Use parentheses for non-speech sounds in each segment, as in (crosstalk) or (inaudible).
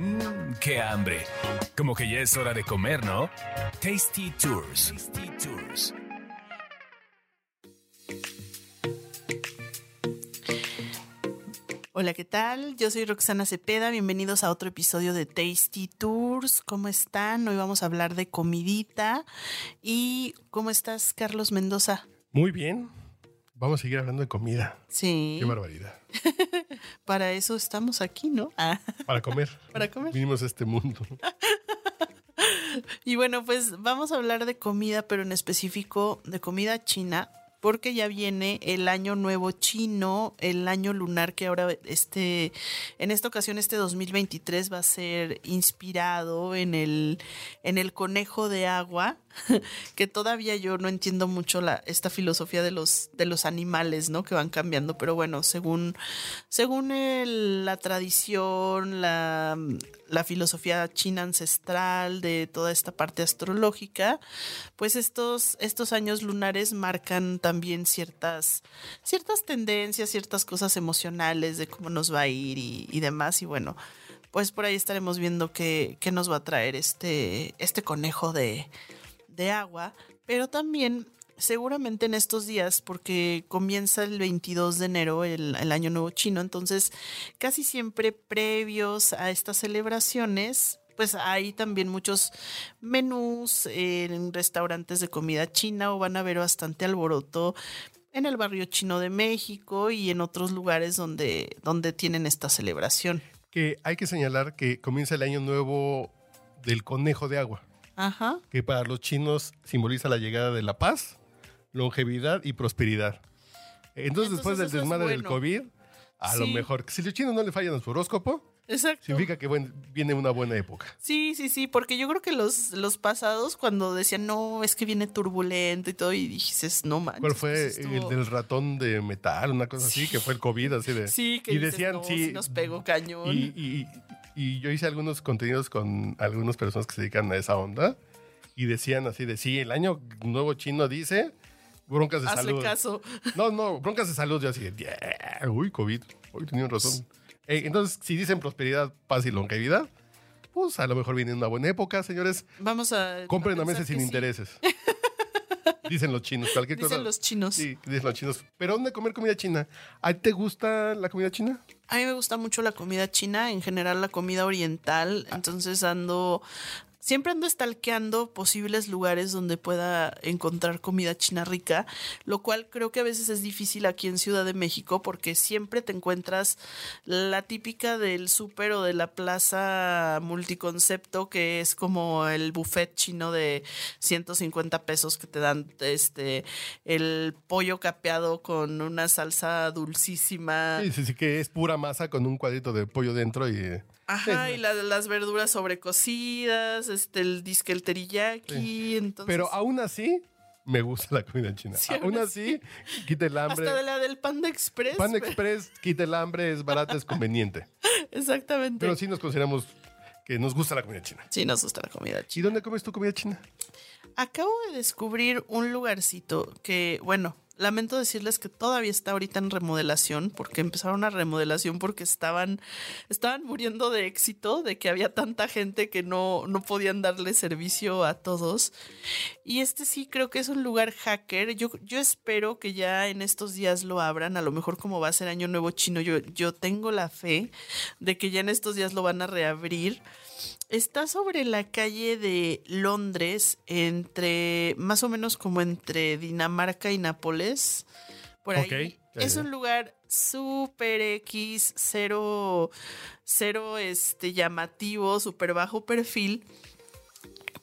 Mmm, qué hambre. Como que ya es hora de comer, ¿no? Tasty Tours. Tasty Tours. Hola, ¿qué tal? Yo soy Roxana Cepeda. Bienvenidos a otro episodio de Tasty Tours. ¿Cómo están? Hoy vamos a hablar de comidita. ¿Y cómo estás, Carlos Mendoza? Muy bien. Vamos a seguir hablando de comida. Sí. Qué barbaridad. (laughs) Para eso estamos aquí, ¿no? Ah, Para comer. (laughs) Para comer. Vinimos a este mundo. (laughs) Y bueno, pues vamos a hablar de comida, pero en específico de comida china, porque ya viene el año nuevo chino, el año lunar que ahora este en esta ocasión este 2023 va a ser inspirado en el en el conejo de agua, (laughs) que todavía yo no entiendo mucho la esta filosofía de los de los animales, ¿no? que van cambiando, pero bueno, según según el- la tradición, la la filosofía china ancestral de toda esta parte astrológica, pues estos, estos años lunares marcan también ciertas, ciertas tendencias, ciertas cosas emocionales de cómo nos va a ir y, y demás. Y bueno, pues por ahí estaremos viendo qué, qué nos va a traer este, este conejo de, de agua, pero también seguramente en estos días, porque comienza el 22 de enero el, año nuevo chino, entonces casi siempre previos a estas celebraciones, pues hay también muchos menús en restaurantes de comida china o van a ver bastante alboroto en el barrio chino de México y en otros lugares donde, donde tienen esta celebración. Que hay que señalar que comienza el año nuevo del conejo de agua, Ajá. que para los chinos simboliza la llegada de la paz, longevidad y prosperidad. Entonces, después del desmadre del. COVID, a lo mejor, si los chinos no le fallan a su horóscopo, Exacto. significa que buen- viene una buena época. Sí, sí, sí, porque yo creo que los, los pasados cuando decían, no, es que viene turbulento y todo, y dices, no manches. ¿Cuál fue pues el del ratón de metal? Una cosa así, que fue el COVID, así de... Sí, que y dices, decían, no, sí, sí nos pegó cañón. Y, y- y yo hice algunos contenidos con algunas personas que se dedican a esa onda y decían así de, sí, el año nuevo chino dice broncas de Hazle salud. caso. No, no, broncas de salud. Yo así de, "Yeah, uy, COVID. Uy, tenían razón. Eh, entonces, si dicen prosperidad, paz y longevidad, pues a lo mejor viene una buena época, señores. Vamos a. Compren a pensar meses sin sí. intereses. (laughs) Dicen los chinos, cualquier cosa. Dicen los chinos. Sí, dicen los chinos. ¿Pero dónde comer comida china? ¿A ti te gusta la comida china? A mí me gusta mucho la comida china, en general la comida oriental, entonces ando, siempre ando stalkeando posibles lugares donde pueda encontrar comida china rica, lo cual creo que a veces es difícil aquí en Ciudad de México porque siempre te encuentras la típica del súper o de la plaza multiconcepto que es como el buffet chino de 150 pesos que te dan este el pollo capeado con una salsa dulcísima. Sí, sí, sí, que es pura masa con un cuadrito de pollo dentro y... Ajá, y la- las verduras sobrecocidas, este, el disque el teriyaki, entonces... Pero aún así, me gusta la comida china. Sí, aún así, quita el hambre. hasta de la del Panda Express. Pan pero- Express, quita el hambre, es barato, es conveniente. (laughs) Exactamente. Pero sí nos consideramos que nos gusta la comida china. Sí, nos gusta la comida ¿Y china. dónde comes tu comida china? Acabo de descubrir un lugarcito que, bueno, lamento decirles que todavía está ahorita en remodelación, porque empezaron a remodelación porque estaban, estaban muriendo de éxito, de que había tanta gente que no, no podían darle servicio a todos. Y este sí creo que es un lugar hacker. Yo, yo espero que ya en estos días lo abran. A lo mejor como va a ser Año Nuevo Chino, yo, yo tengo la fe de que ya en estos días lo van a reabrir. Está sobre la calle de Londres, entre más o menos como entre Dinamarca y Nápoles. Por ahí. Es un lugar súper X, cero, cero este, llamativo, súper bajo perfil.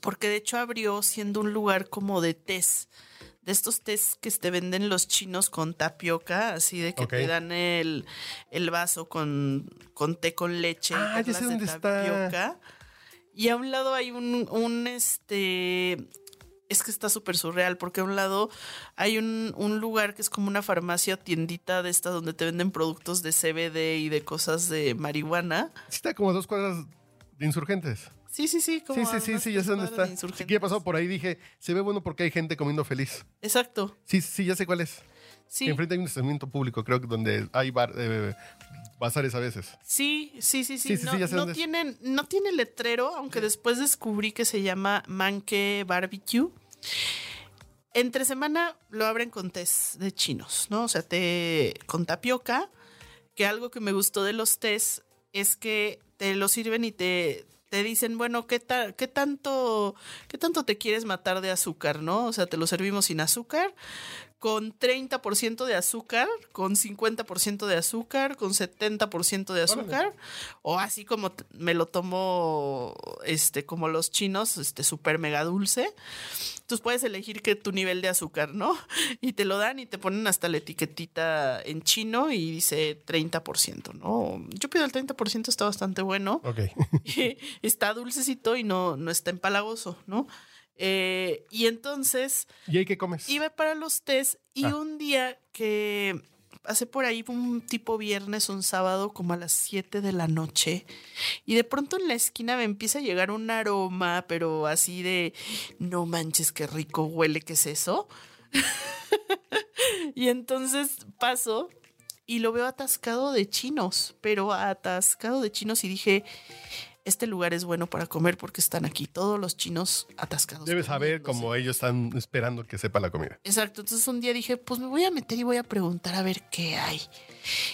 Porque de hecho abrió siendo un lugar como de tés. De estos tés que te venden los chinos con tapioca, así de que te dan el, el vaso con, con té con leche. Ah, ya sé dónde está. Y a un lado hay un, un este. Es que está súper surreal, porque a un lado hay un, un lugar que es como una farmacia tiendita de estas donde te venden productos de CBD y de cosas de marihuana. Sí está como dos cuadras de insurgentes. Sí, sí, sí. como Sí, sí, sí, sí, ya sé dónde está. Sí, que he pasado por ahí dije, se ve bueno porque hay gente comiendo feliz. Exacto. Sí, sí, ya sé cuál es. Sí. Enfrente hay un estacionamiento público, creo que donde hay bar, eh, bazares a veces. Sí, sí, sí, sí. Sí, sí, no, tienen, no tiene letrero, aunque después descubrí que se llama Manque Barbecue. Entre semana lo abren con tés de chinos, ¿no? O sea, té con tapioca, que algo que me gustó de los tés es que te lo sirven y te, te dicen, bueno, ¿qué, ta- qué, tanto, ¿qué tanto te quieres matar de azúcar, no? O sea, te lo servimos sin azúcar, con 30% de azúcar, con 50% de azúcar, con 70% de azúcar, o así como me lo tomo este como los chinos, este súper mega dulce. Entonces puedes elegir que tu nivel de azúcar, ¿no? (laughs) Y te lo dan y te ponen hasta la etiquetita en chino y dice 30%, ¿no? Yo pido el 30%, está bastante bueno. Ok. (laughs) está dulcecito y no, no está empalagoso, ¿no? Eh, y entonces ¿Y ahí qué comes? iba para los test y Ah. un día que pasé por ahí un tipo viernes, un sábado, como a las 7 de la noche, y de pronto en la esquina me empieza a llegar un aroma, pero así de, no manches, qué rico huele, ¿qué es eso? (laughs) y entonces paso y lo veo atascado de chinos, pero atascado de chinos y dije, este lugar es bueno para comer porque están aquí todos los chinos atascados. Debes saber comiéndose". cómo ellos están esperando que sepa la comida. Exacto, entonces un día dije, pues me voy a meter y voy a preguntar a ver qué hay.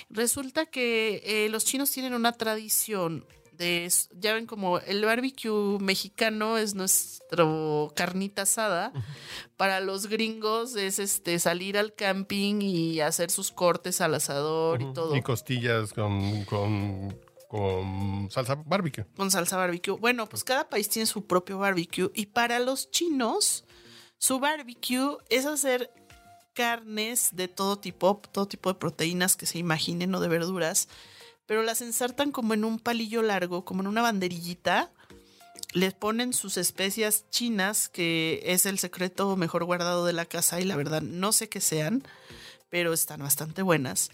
Resulta que eh, los chinos tienen una tradición de, ya ven como el barbecue mexicano es nuestro carnita asada, para los gringos es este salir al camping y hacer sus cortes al asador y todo. Y costillas con, con, con salsa barbecue. con salsa barbecue. Bueno, pues cada país tiene su propio barbecue y para los chinos su barbecue es hacer carnes de todo tipo, todo tipo de proteínas que se imaginen o de verduras, pero las ensartan como en un palillo largo, como en una banderillita. Les ponen sus especias chinas, que es el secreto mejor guardado de la casa y la verdad no sé qué sean, pero están bastante buenas.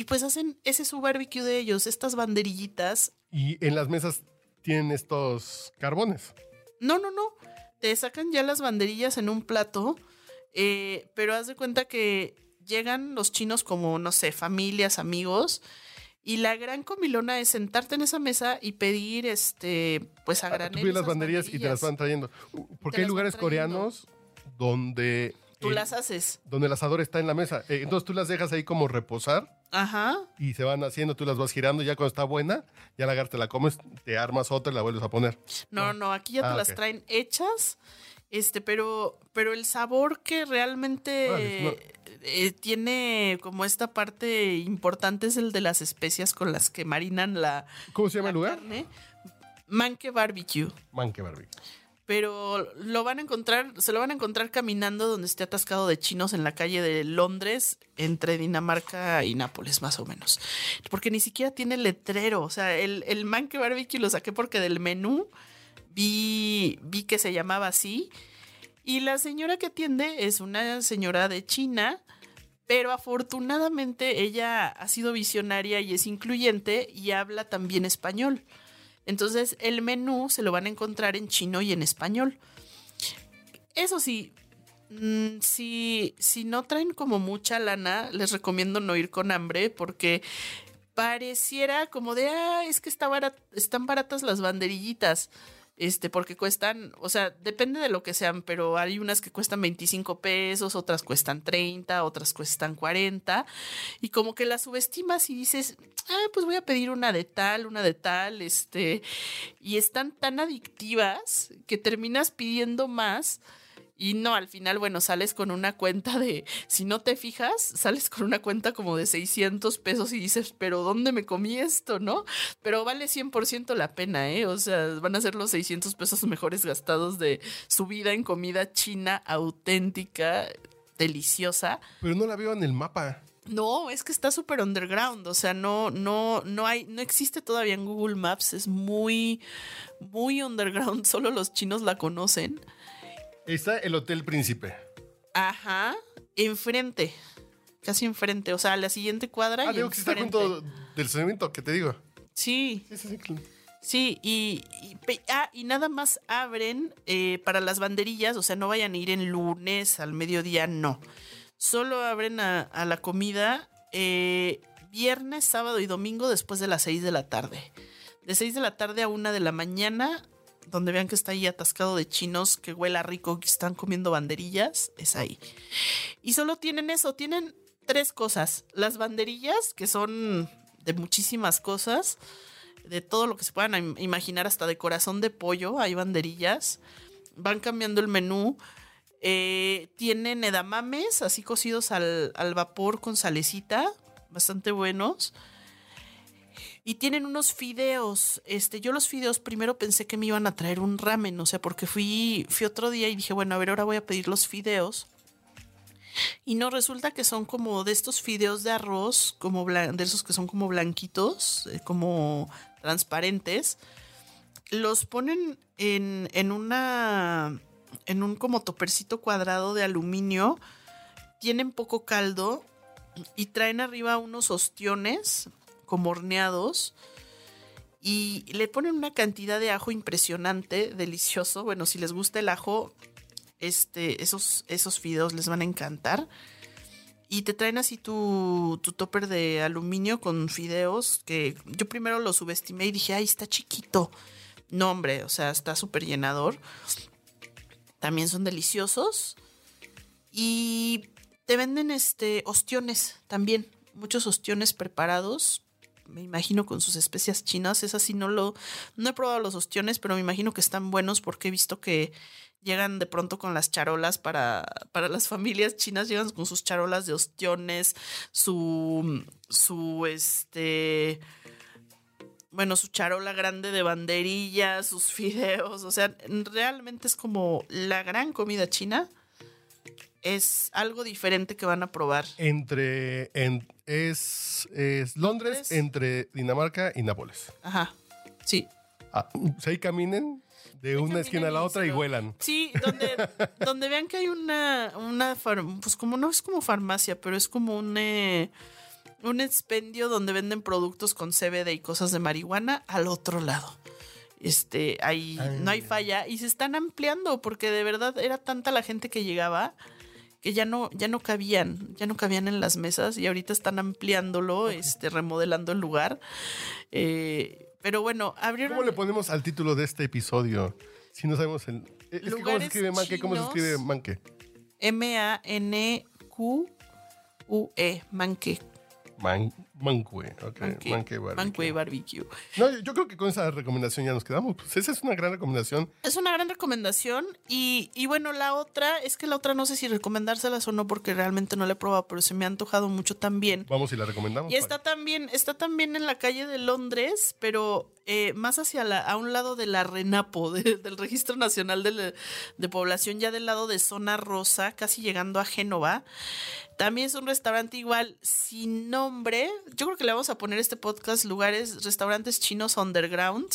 Y pues hacen ese es su barbecue de ellos, estas banderillitas Y en las mesas tienen estos carbones. No, no, no. Te sacan ya las banderillas en un plato, eh, pero haz de cuenta que llegan los chinos como, no sé, familias, amigos, y la gran comilona es sentarte en esa mesa y pedir, este, pues a Ah, Tú granel pides las banderillas y te las van trayendo. Porque hay lugares coreanos donde, Tú eh, las haces. donde el asador está en la mesa. Eh, entonces tú las dejas ahí como reposar Ajá. y se van haciendo, tú las vas girando. Ya cuando está buena, ya la te la comes, te armas otra y la vuelves a poner. No, no, aquí ya Ah, te las ok. traen hechas. Este, pero, pero el sabor que realmente no. eh, tiene como esta parte importante es el de las especias con las que marinan la, ¿Cómo se llama la el lugar? carne. Manque Barbecue. Manque Barbecue. Pero lo van a encontrar, se lo van a encontrar caminando donde esté atascado de chinos en la calle de Londres, entre Dinamarca y Nápoles, más o menos. Porque ni siquiera tiene letrero. O sea, el, el Manque Barbecue lo saqué porque del menú vi, vi que se llamaba así. Y la señora que atiende es una señora de China, pero afortunadamente ella ha sido visionaria y es incluyente y habla también español. Entonces el menú se lo van a encontrar en chino y en español. Eso sí, mm, si, si no traen como mucha lana, les recomiendo no ir con hambre porque pareciera como de, ah, es que está barat- están baratas las banderillitas. Este, porque cuestan, o sea, depende de lo que sean, pero hay unas que cuestan 25 pesos, otras cuestan 30, otras cuestan 40, y como que las subestimas y dices, ah, pues voy a pedir una de tal, una de tal, este, y están tan adictivas que terminas pidiendo más. Y no, al final, bueno, sales con una cuenta de, si no te fijas, sales con una cuenta como de 600 pesos y dices, pero ¿dónde me comí esto, no? Pero vale 100% la pena, ¿eh? O sea, van a ser los 600 pesos mejores gastados de su vida en comida china auténtica, deliciosa. Pero no la veo en el mapa. No, es que está súper underground, o sea, no, no, no hay, no existe todavía en Google Maps, es muy, muy underground, (laughs) solo los chinos la conocen. Está el Hotel Príncipe. Ajá, enfrente, casi enfrente, o sea, la siguiente cuadra. Ah, y digo que está junto del estacionamiento que te digo. Sí, Sí, sí, sí. sí, y, y, pe- ah, y nada más abren eh, para las banderillas, o sea, no vayan a ir en lunes al mediodía, no. Solo abren a, a la comida eh, viernes, sábado y domingo después de las 6 de la tarde. De 6 de la tarde a 1 de la mañana, donde vean que está ahí atascado de chinos que huela rico, que están comiendo banderillas, es ahí. Y solo tienen eso, tienen tres cosas. Las banderillas, que son de muchísimas cosas, de todo lo que se puedan im- imaginar, hasta de corazón de pollo, hay banderillas. Van cambiando el menú. Eh, tienen edamames, así cocidos al, al vapor con salecita, bastante buenos. Y tienen unos fideos. Este, yo los fideos primero pensé que me iban a traer un ramen, o sea, porque fui, fui otro día y dije, bueno, a ver, ahora voy a pedir los fideos. Y no, resulta que son como de estos fideos de arroz, como de esos que son como blanquitos, eh, como transparentes. Los ponen en, en una. en un como topercito cuadrado de aluminio. Tienen poco caldo y traen arriba unos ostiones como horneados. Y le ponen una cantidad de ajo impresionante, delicioso. Bueno, si les gusta el ajo, este, esos, esos fideos les van a encantar. Y te traen así tu, tu topper de aluminio con fideos que yo primero lo subestimé y dije, ay, está chiquito. No, hombre, o sea, está súper llenador. También son deliciosos. Y te venden este ostiones también. Muchos ostiones preparados. Me imagino con sus especias chinas. Es así, no lo. No he probado los ostiones, pero me imagino que están buenos porque he visto que llegan de pronto con las charolas para, para las (laughs) familias chinas, llegan con sus charolas de ostiones, su, su este, bueno, su charola grande de banderillas, sus (laughs) fideos, o sea, realmente es como la gran comida china. Es algo diferente que van a probar. Entre. en- es, es Londres, Londres. entre Dinamarca y Nápoles. Ajá. Sí. Ah, pues ahí caminen de una caminen esquina a la otra y vuelan. Sí, donde, (laughs) donde vean que hay una, una far- pues como no es como farmacia, pero es como un, eh, un expendio donde venden productos con CBD y cosas de marihuana al otro lado. Este, ahí no hay falla y se están ampliando porque de verdad era tanta la gente que llegaba que ya no, ya no cabían, ya no cabían en las mesas y ahorita están ampliándolo, este, remodelando el lugar. Eh, pero bueno, abrieron. ¿Cómo le ponemos al título de este episodio? Si no sabemos el. Es que ¿cómo se escribe manque? ¿Cómo se escribe manque? M-A-N-Q-U-E, manque. Man, manque. Ok, Manque, manque barbecue. manque barbecue. No, yo, yo creo que con esa recomendación ya nos quedamos. Pues esa es una gran recomendación. Es una gran recomendación. Y, y bueno, la otra, es que la otra no sé si recomendárselas o no, porque realmente no la he probado, pero se me ha antojado mucho también. Vamos y la recomendamos. Y está también, está también en la calle de Londres, pero eh, más hacia la, a un lado de la RENAPO, de- (laughs) del Registro Nacional de, la- de Población, ya del lado de Zona Rosa, casi llegando a Génova. También es un restaurante igual sin nombre. Yo creo que le vamos a poner este podcast lugares, restaurantes chinos underground,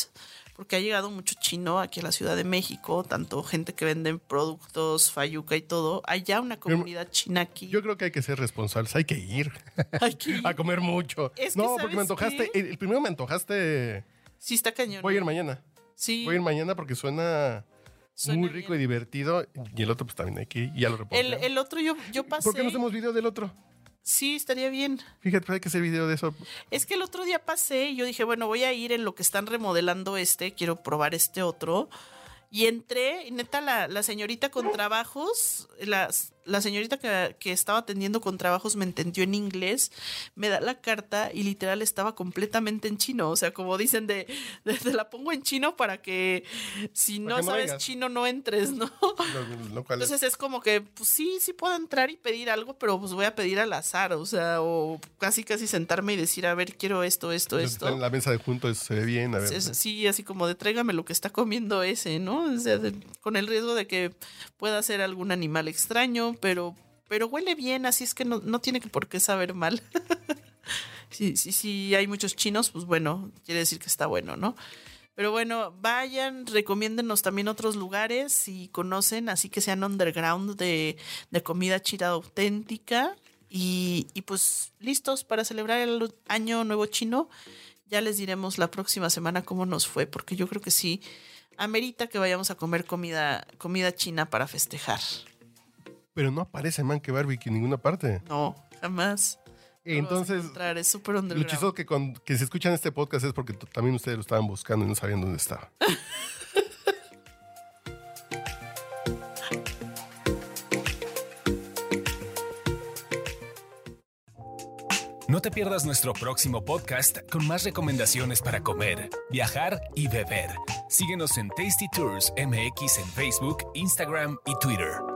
porque ha llegado mucho chino aquí a la Ciudad de México, tanto gente que vende productos, fayuca y todo. Hay ya una comunidad china aquí. Yo creo que hay que ser responsables. Hay que ir (laughs) Hay que ir. a comer mucho. Es no, ¿sabes porque me antojaste. El, el primero me antojaste. Sí, está cañón. Voy a ir mañana. Sí. Voy a ir mañana porque suena, Suena muy rico bien. y divertido. Y el otro, pues también hay que ir. Ya lo reporté. El, el otro yo, yo pasé. ¿Por qué no hacemos video del otro? Sí, estaría bien. Fíjate, hay que hacer video de eso. Es que el otro día pasé y yo dije, bueno, voy a ir en lo que están remodelando este, quiero probar este otro. Y entré, y neta, la, la señorita con trabajos, la, la señorita que, que estaba atendiendo con trabajos me entendió en inglés, me da la carta y literal estaba completamente en chino. O sea, como dicen, de, de- te la pongo en chino para que si no que sabes chino no entres, ¿no? Lo, lo cual es- Entonces es como que, pues sí, sí puedo entrar y pedir algo, pero pues voy a pedir al azar, o sea, o casi casi sentarme y decir, a ver, quiero esto, esto, en esto. la mesa de juntos, se ve bien. A ver. Es- sí, así como de tráigame lo que está comiendo ese, ¿no? O sea, de- con el riesgo de que pueda ser algún animal extraño, pero, pero huele bien, así es que no, no tiene por qué saber mal. (laughs) Si sí, sí, hay muchos chinos, pues bueno, quiere decir que está bueno, ¿no? Pero bueno, vayan, recomiéndenos también otros lugares si conocen, así que sean underground de, de comida china auténtica. Y, y pues listos para celebrar el año nuevo chino. Ya les diremos la próxima semana cómo nos fue, porque yo creo que sí, amerita que vayamos a comer comida, comida china para festejar. Pero no aparece Manque Barbecue en ninguna parte. No, jamás. Entonces, es súper lo chistoso que, con, que se escuchan este podcast es porque también ustedes lo estaban buscando y no sabían dónde estaba. No te pierdas nuestro próximo podcast con más recomendaciones para comer, viajar y beber. Síguenos en Tasty Tours MX en Facebook, Instagram y Twitter.